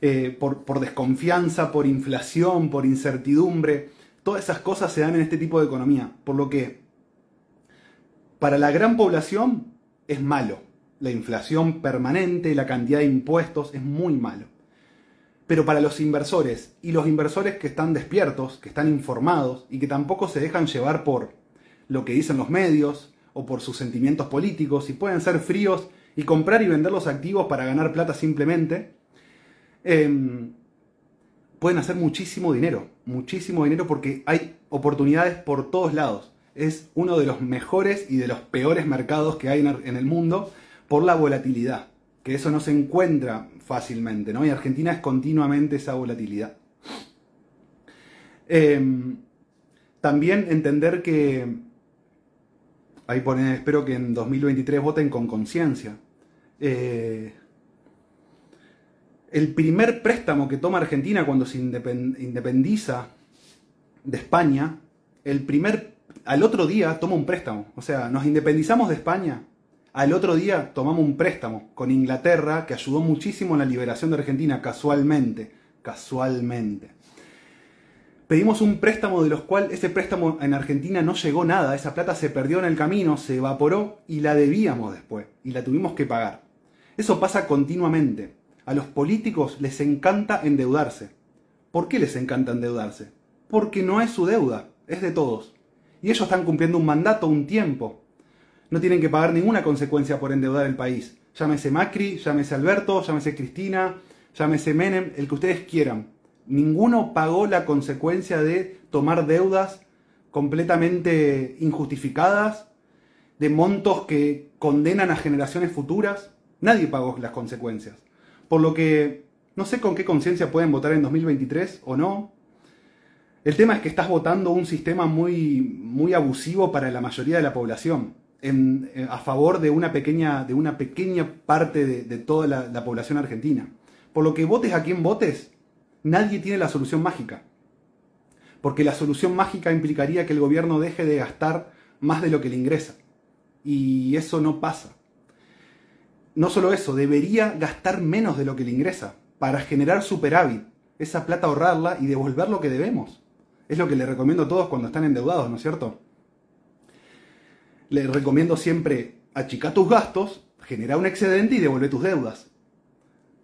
Eh, por, por desconfianza, por inflación, por incertidumbre. Todas esas cosas se dan en este tipo de economía. Por lo que para la gran población es malo la inflación permanente, la cantidad de impuestos, es muy malo. Pero para los inversores, y los inversores que están despiertos, que están informados y que tampoco se dejan llevar por lo que dicen los medios o por sus sentimientos políticos y pueden ser fríos y comprar y vender los activos para ganar plata simplemente, em, pueden hacer muchísimo dinero, muchísimo dinero porque hay oportunidades por todos lados. Es uno de los mejores y de los peores mercados que hay en el mundo por la volatilidad, que eso no se encuentra fácilmente, ¿no? Y Argentina es continuamente esa volatilidad. Em, también entender que, ahí pone, espero que en 2023 voten con conciencia. Eh, el primer préstamo que toma Argentina cuando se independiza de España, el primer, al otro día toma un préstamo. O sea, nos independizamos de España al otro día tomamos un préstamo con Inglaterra que ayudó muchísimo en la liberación de Argentina, casualmente, casualmente. Pedimos un préstamo de los cuales ese préstamo en Argentina no llegó nada, esa plata se perdió en el camino, se evaporó y la debíamos después y la tuvimos que pagar. Eso pasa continuamente. A los políticos les encanta endeudarse. ¿Por qué les encanta endeudarse? Porque no es su deuda, es de todos. Y ellos están cumpliendo un mandato, un tiempo no tienen que pagar ninguna consecuencia por endeudar el país. Llámese Macri, llámese Alberto, llámese Cristina, llámese Menem, el que ustedes quieran. Ninguno pagó la consecuencia de tomar deudas completamente injustificadas, de montos que condenan a generaciones futuras. Nadie pagó las consecuencias. Por lo que no sé con qué conciencia pueden votar en 2023 o no. El tema es que estás votando un sistema muy, muy abusivo para la mayoría de la población. Eh, a favor de una pequeña, de una pequeña parte de, toda la, población argentina. Por lo que votes a quien votes, nadie tiene la solución mágica. Porque la solución mágica implicaría que el gobierno deje de gastar más de lo que le ingresa. Y eso no pasa. No solo eso, debería gastar menos de lo que le ingresa para generar superávit. Esa plata ahorrarla y devolver lo que debemos. Es lo que le recomiendo a todos cuando están endeudados, ¿no es cierto? le recomiendo siempre achicar tus gastos, generar un excedente y devolver tus deudas.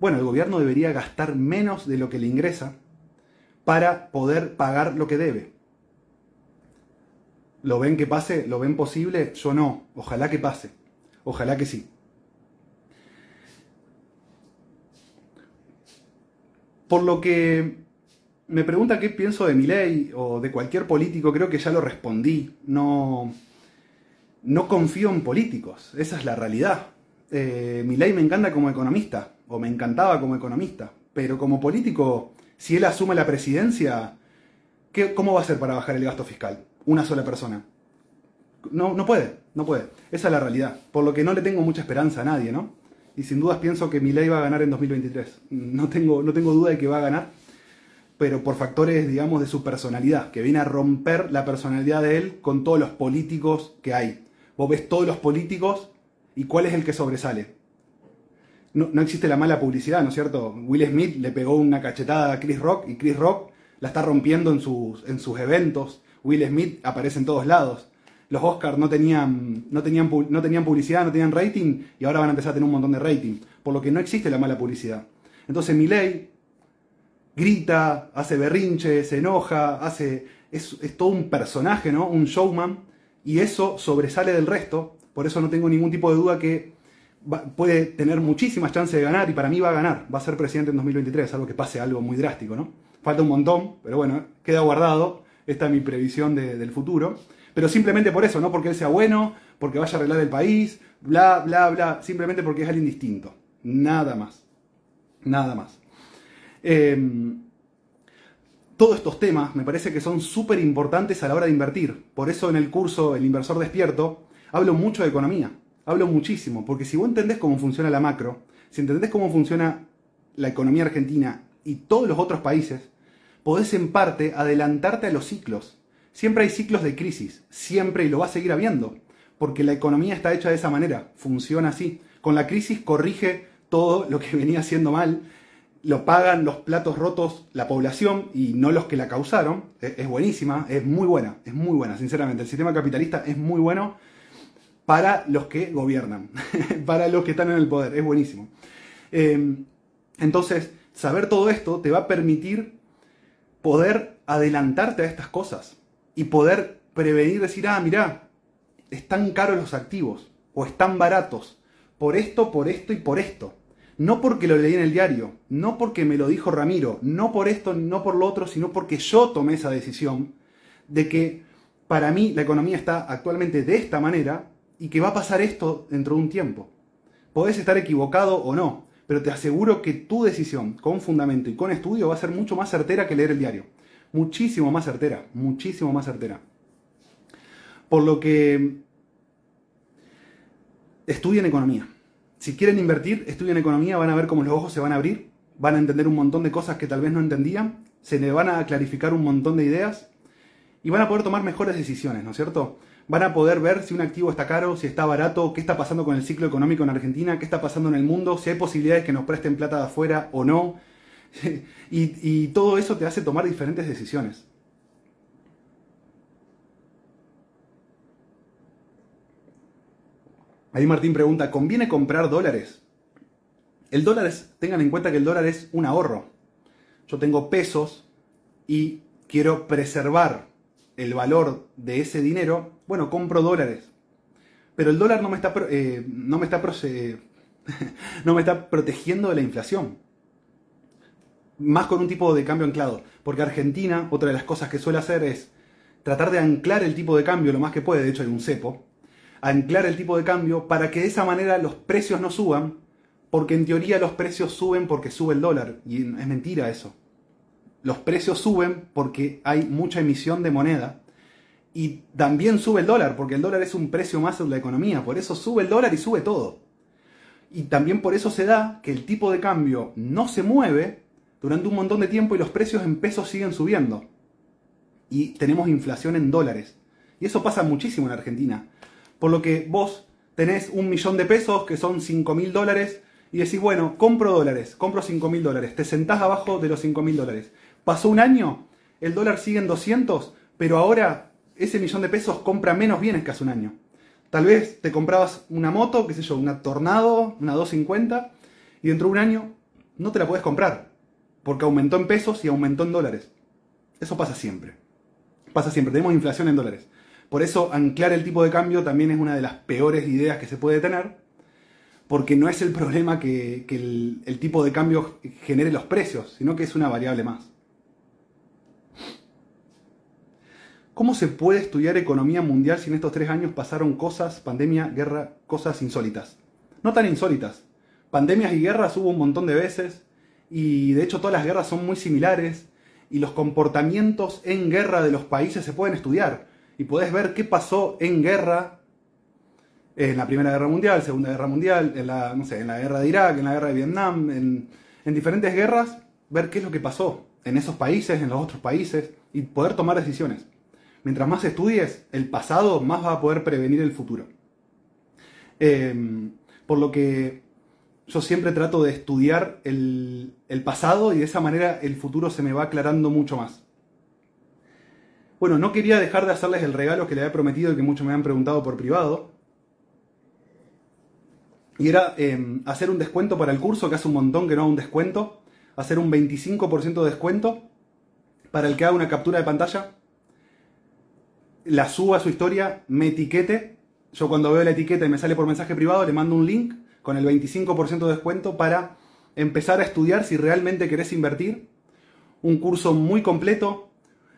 Bueno, el gobierno debería gastar menos de lo que le ingresa para poder pagar lo que debe. ¿Lo ven que pase? ¿Lo ven posible? Yo no. Ojalá que pase. Ojalá que sí. Por lo que me pregunta qué pienso de mi ley o de cualquier político, creo que ya lo respondí. No, no confío en políticos, esa es la realidad. Eh, mi ley me encanta como economista, o me encantaba como economista, pero como político, si él asume la presidencia, ¿qué, ¿cómo va a ser para bajar el gasto fiscal? Una sola persona. No, no puede, no puede. Esa es la realidad. Por lo que no le tengo mucha esperanza a nadie, ¿no? Y sin dudas pienso que mi ley va a ganar en 2023. No tengo, no tengo duda de que va a ganar, pero por factores, digamos, de su personalidad, que viene a romper la personalidad de él con todos los políticos que hay. Vos ves todos los políticos y cuál es el que sobresale. no, no existe la mala publicidad, ¿no es cierto? Will Smith le pegó una cachetada a Chris Rock y Chris Rock la está rompiendo en sus, en sus eventos. Will Smith aparece en todos lados. Los Oscars no tenían, no, tenían, no tenían publicidad, no tenían rating y ahora van a empezar a tener un montón de rating. Por lo que no existe la mala publicidad. Entonces Milei grita, hace berrinche, se enoja, hace, es, es todo un personaje, ¿no? Un showman. Y eso sobresale del resto. Por eso no tengo ningún tipo de duda que puede tener muchísimas chances de ganar y para mí va a ganar, va a ser presidente en 2023, salvo que pase algo muy drástico, ¿no? Falta un montón, pero bueno, queda guardado, esta es mi previsión del futuro, pero simplemente por eso, no porque él sea bueno, porque vaya a arreglar el país, bla, bla, bla, simplemente porque es alguien distinto, nada más, nada más. Em, todos estos temas me parece que son súper importantes a la hora de invertir, por eso en el curso El inversor despierto hablo mucho de economía. Hablo muchísimo, porque si vos entendés cómo funciona la macro, si entendés cómo funciona la economía argentina y todos los otros países, podés en parte adelantarte a los ciclos. Siempre hay ciclos de crisis, siempre y lo va a seguir habiendo, porque la economía está hecha de esa manera, funciona así. Con la crisis corrige todo lo que (laughs) venía haciendo mal, lo pagan los platos rotos la población y no los que la causaron. Es buenísima, es muy buena, es muy buena, sinceramente. El sistema capitalista es muy bueno para los que gobiernan, (laughs) para los que están en el poder. Es buenísimo. Em, entonces, saber todo esto te va a permitir poder adelantarte a estas cosas y poder prevenir, decir, ah, mirá, están caros los activos o están baratos por esto, por esto y por esto. No porque lo leí en el diario, no porque me lo dijo Ramiro, no por esto, no por lo otro, sino porque yo tomé esa decisión de que para mí la economía está actualmente de esta manera y que va a pasar esto dentro de un tiempo. Podés estar equivocado o no, pero te aseguro que tu decisión con fundamento y con estudio va a ser mucho más certera que leer el diario. Muchísimo más certera, muchísimo más certera. Por lo que estudien economía. Si quieren invertir, estudien economía, van a ver cómo los ojos se van a abrir, van a entender un montón de cosas que tal vez no entendían, se le van a clarificar un montón de ideas y van a poder tomar mejores decisiones, ¿no es cierto? van a poder ver si un activo está caro, si está barato, qué está pasando con el ciclo económico en Argentina, qué está pasando en el mundo, si hay posibilidades que nos presten plata de afuera o no. (laughs) y, todo eso te hace tomar diferentes decisiones. Ahí Martín pregunta, ¿conviene comprar dólares? El dólar es, tengan en cuenta que el dólar es un ahorro. Yo tengo pesos y quiero preservar el valor de ese dinero, bueno, compro dólares. Pero el dólar no me está, eh, no me está, (laughs) no me está protegiendo de la inflación. Más con un tipo de cambio anclado. Porque Argentina, otra de las cosas que suele hacer es tratar de anclar el tipo de cambio lo más que puede, de hecho hay un cepo, anclar el tipo de cambio para que de esa manera los precios no suban, porque en teoría los precios suben porque sube el dólar. Y es mentira eso los precios suben porque hay mucha emisión de moneda y también sube el dólar, porque el dólar es un precio más en la economía, por eso sube el dólar y sube todo. Y también por eso se da que el tipo de cambio no se mueve durante un montón de tiempo y los precios en pesos siguen subiendo. Y tenemos inflación en dólares. Y eso pasa muchísimo en Argentina. Por lo que vos tenés un millón de pesos, que son 5 mil dólares, y decís, bueno, compro dólares, compro 5 mil dólares. Te sentás abajo de los 5 mil dólares. Pasó un año, el dólar sigue en 200, pero ahora ese millón de pesos compra menos bienes que hace un año. Tal vez te comprabas una moto, qué sé yo, una Tornado, una 250, y dentro de un año no te la puedes comprar, porque aumentó en pesos y aumentó en dólares. Eso pasa siempre. Pasa siempre, tenemos inflación en dólares. Por eso anclar el tipo de cambio también es una de las peores ideas que se puede tener, porque no es el problema que, el, tipo de cambio genere los precios, sino que es una variable más. ¿Cómo se puede estudiar economía mundial si en estos tres años pasaron cosas, pandemia, guerra, cosas insólitas? No tan insólitas. Pandemias y guerras hubo un montón de veces y de hecho todas las guerras son muy similares y los comportamientos en guerra de los países se pueden estudiar y podés ver qué pasó en guerra en la Primera Guerra Mundial, Segunda Guerra Mundial, en la, no sé, en la guerra de Irak, en la guerra de Vietnam, en, en diferentes guerras, ver qué es lo que pasó en esos países, en los otros países y poder tomar decisiones. Mientras más estudies el pasado, más vas a poder prevenir el futuro. Em, por lo que yo siempre trato de estudiar el, el pasado y de esa manera el futuro se me va aclarando mucho más. Bueno, no quería dejar de hacerles el regalo que le había prometido y que muchos me han preguntado por privado. Y era em, hacer un descuento para el curso, que hace un montón que no hago un descuento. Hacer un 25% de descuento para el que haga una captura de pantalla, la suba a su historia, me etiquete. Yo cuando veo la etiqueta y me sale por mensaje privado, le mando un link con el 25% de descuento para empezar a estudiar si realmente querés invertir. Un curso muy completo.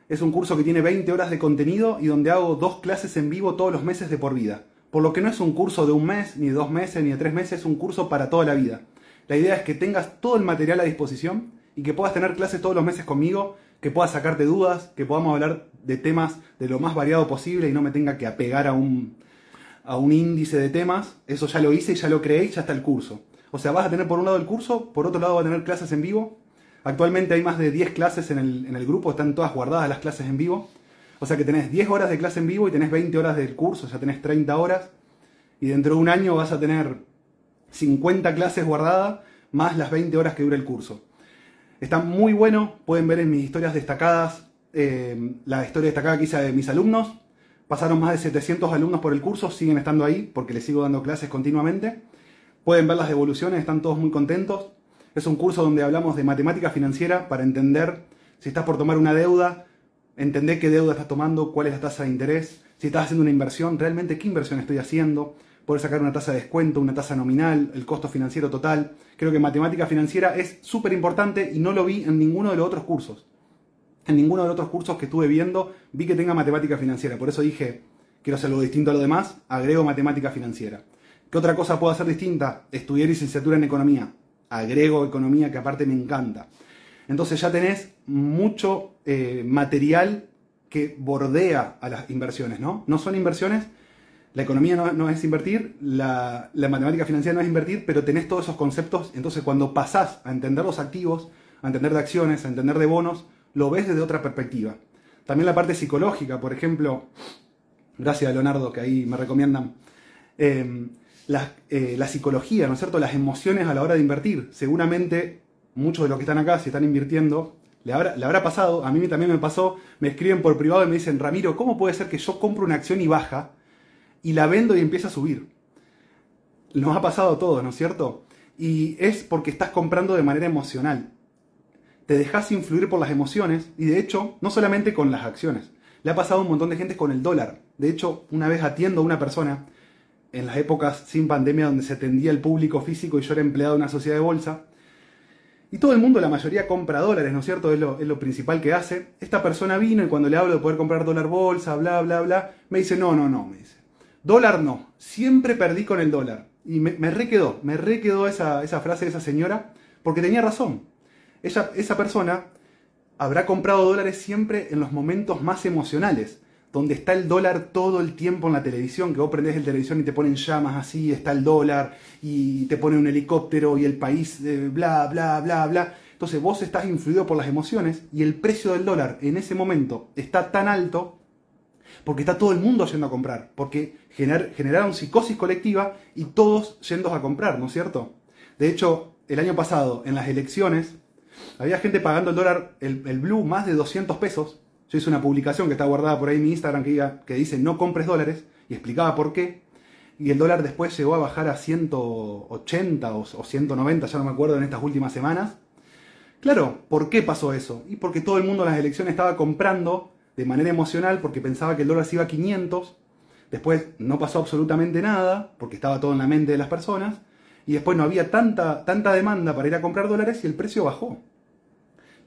Es un curso que tiene 20 horas de contenido y donde hago dos clases en vivo todos los meses de por vida. Por lo que no es un curso de un mes, ni de dos meses, ni de tres meses, es un curso para toda la vida. La idea es que tengas todo el material a disposición y que puedas tener clases todos los meses conmigo, que puedas sacarte dudas, que podamos hablar de temas de lo más variado posible y no me tenga que apegar a un, a un índice de temas. Eso ya lo hice y ya lo creé y ya está el curso. O sea, vas a tener por un lado el curso, por otro lado vas a tener clases en vivo. Actualmente hay más de 10 clases en el, en el grupo, están todas guardadas las clases en vivo. O sea que tenés 10 horas de clase en vivo y tenés 20 horas del curso, ya tenés 30 horas. Y dentro de un año vas a tener 50 clases guardadas más las 20 horas que dura el curso. Está muy bueno, pueden ver en mis historias destacadas eh, la historia destacada que hice de mis alumnos. Pasaron más de 700 alumnos por el curso, siguen estando ahí porque les sigo dando clases continuamente. Pueden ver las devoluciones, están todos muy contentos. Es un curso donde hablamos de matemática financiera para entender si estás por tomar una deuda, entender qué deuda estás tomando, cuál es la tasa de interés, si estás haciendo una inversión, realmente qué inversión estoy haciendo, poder sacar una tasa de descuento, una tasa nominal, el costo financiero total. Creo que matemática financiera es súper importante y no lo vi en ninguno de los otros cursos. En ninguno de los otros cursos que estuve viendo vi que tenga matemática financiera. Por eso dije, quiero hacer algo distinto a lo demás, agrego matemática financiera. ¿Qué otra cosa puedo hacer distinta? Estudiar licenciatura en economía. Agrego economía que aparte me encanta. Entonces ya tenés mucho eh, material que bordea a las inversiones, ¿no? No son inversiones, la economía no, es invertir, la, matemática financiera no es invertir, pero tenés todos esos conceptos, entonces cuando pasás a entender los activos, a entender de acciones, a entender de bonos, lo ves desde otra perspectiva. También la parte psicológica, por ejemplo, gracias a Leonardo que ahí me recomiendan, em, eh, la, psicología, ¿no es cierto? Las emociones a la hora de invertir. Seguramente muchos de los que están acá, si están invirtiendo, le habrá, le habrá pasado, a mí también me pasó, me escriben por privado y me dicen, Ramiro, ¿cómo puede ser que yo compro una acción y baja? y la vendo y empieza a subir. Nos ha pasado a todos, ¿no es cierto? Y es porque estás comprando de manera emocional. Te dejas influir por las emociones y de hecho, no solamente con las acciones. Le ha pasado a un montón de gente con el dólar. De hecho, una vez atiendo a una persona en las épocas sin pandemia donde se atendía el público físico y yo era empleado de una sociedad de bolsa. Y todo el mundo, la mayoría, compra dólares, ¿no es cierto? Es lo, es lo, principal que hace. Esta persona vino y cuando le hablo de poder comprar dólar bolsa, bla, bla, bla, me dice, no, no, no, me dice. Dólar no, siempre perdí con el dólar. Y me, me requedó, me requedó esa, esa, frase de esa señora, porque tenía razón. Ella, esa persona habrá comprado dólares siempre en los momentos más emocionales, donde está el dólar todo el tiempo en la televisión, que vos prendés el televisión y te ponen llamas así, está el dólar, y te ponen un helicóptero y el país, eh, bla, bla, bla, bla. Entonces vos estás influido por las emociones y el precio del dólar en ese momento está tan alto porque está todo el mundo yendo a comprar, porque generaron psicosis colectiva y todos yendo a comprar, ¿no es cierto? De hecho, el año pasado, en las elecciones, había gente pagando el dólar, el, blue, más de 200 pesos. Yo hice una publicación que está guardada por ahí en mi Instagram que, que dice no compres dólares y explicaba por qué. Y el dólar después llegó a bajar a 180 o, o 190, ya no me acuerdo, en estas últimas semanas. Claro, ¿por qué pasó eso? Y porque todo el mundo en las elecciones estaba comprando de manera emocional porque pensaba que el dólar se iba a 500, después no pasó absolutamente nada porque estaba todo en la mente de las personas y después no había tanta, tanta demanda para ir a comprar dólares y el precio bajó.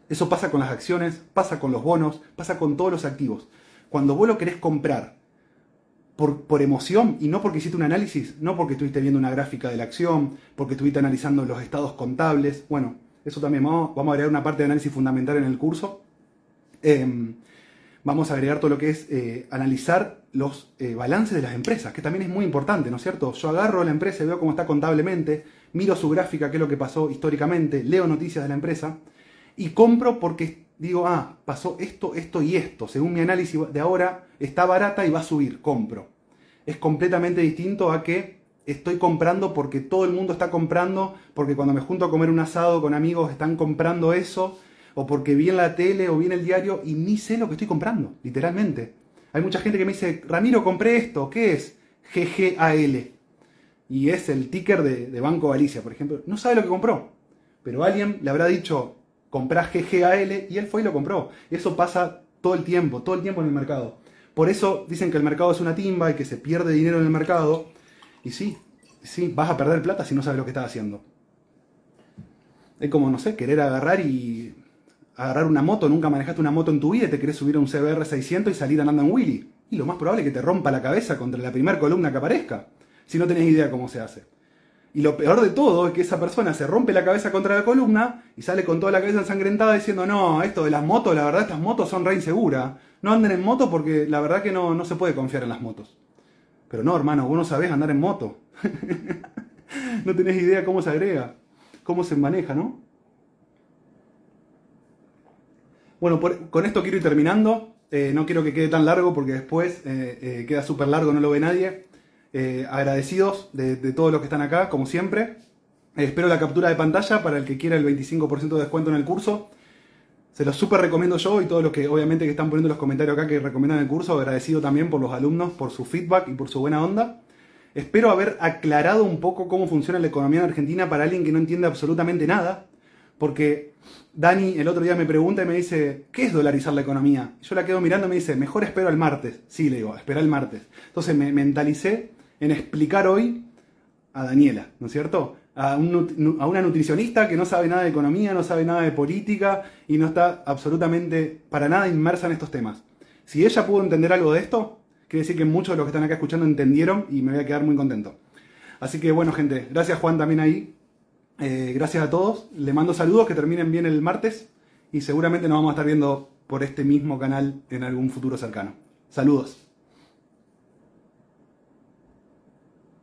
Eso pasa con las acciones, pasa con los bonos, pasa con todos los activos. Cuando vos lo querés comprar por, por, emoción y no porque hiciste un análisis, no porque estuviste viendo una gráfica de la acción, porque estuviste analizando los estados contables, bueno, eso también vamos, vamos a agregar una parte de análisis fundamental en el curso. Em, vamos a agregar todo lo que es eh, analizar los eh, balances de las empresas, que también es muy importante, ¿no es cierto? Yo agarro la empresa y veo cómo está contablemente, miro su gráfica, qué es lo que pasó históricamente, leo noticias de la empresa y compro porque digo, ah, pasó esto, esto y esto. Según mi análisis de ahora, está barata y va a subir, compro. Es completamente distinto a que estoy comprando porque todo el mundo está comprando, porque cuando me junto a comer un asado con amigos están comprando eso, o porque vi en la tele o vi en el diario y ni sé lo que estoy comprando, literalmente. Hay mucha gente que me dice, Ramiro, compré esto, ¿qué es? GGAL. Y es el ticker de, Banco Galicia, por ejemplo. No sabe lo que compró, pero alguien le habrá dicho, comprás GGAL y él fue y lo compró. Eso pasa todo el tiempo, todo el tiempo en el mercado. Por eso dicen que el mercado es una timba y que se pierde dinero en el mercado. Y sí, sí, vas a perder plata si no sabes lo que estás haciendo. Es como, no sé, querer agarrar y agarrar una moto, nunca manejaste una moto en tu vida y te querés subir a un CBR 600 y salir andando en Willy. Y lo más probable es que te rompa la cabeza contra la primera columna que aparezca, si no tenés idea cómo se hace. Y lo peor de todo es que esa persona se rompe la cabeza contra la columna y sale con toda la cabeza ensangrentada diciendo, no, esto de las motos, la verdad estas motos son re inseguras. No anden en moto porque la verdad que no, no se puede confiar en las motos. Pero no, hermano, vos no sabés andar en moto. (laughs) no tenés idea cómo se agrega, cómo se maneja, ¿no? Bueno, con esto quiero ir terminando. Eh, no quiero que quede tan largo porque después eh, eh, queda súper largo, no lo ve nadie. Agradecidos de, todos los que están acá, como siempre. espero la captura de pantalla para el que quiera el 25% de descuento en el curso. Se los súper recomiendo yo y todos los que obviamente que están poniendo los comentarios acá que recomiendan el curso. Agradecido también por los alumnos, por su feedback y por su buena onda. Espero haber aclarado un poco cómo funciona la economía en Argentina para alguien que no entiende absolutamente nada. Porque Dani el otro día me pregunta y me dice, ¿qué es dolarizar la economía? Yo la quedo mirando y me dice, mejor espero al martes. Sí, le digo, espera el martes. Entonces me mentalicé en explicar hoy a Daniela, ¿no es cierto? A, una nutricionista que no sabe nada de economía, no sabe nada de política y no está absolutamente para nada inmersa en estos temas. Si ella pudo entender algo de esto, quiere decir que muchos de los que están acá escuchando entendieron y me voy a quedar muy contento. Así que bueno, gente, gracias Juan también ahí eh, gracias a todos. Le mando saludos, que terminen bien el martes y seguramente nos vamos a estar viendo por este mismo canal en algún futuro cercano. Saludos.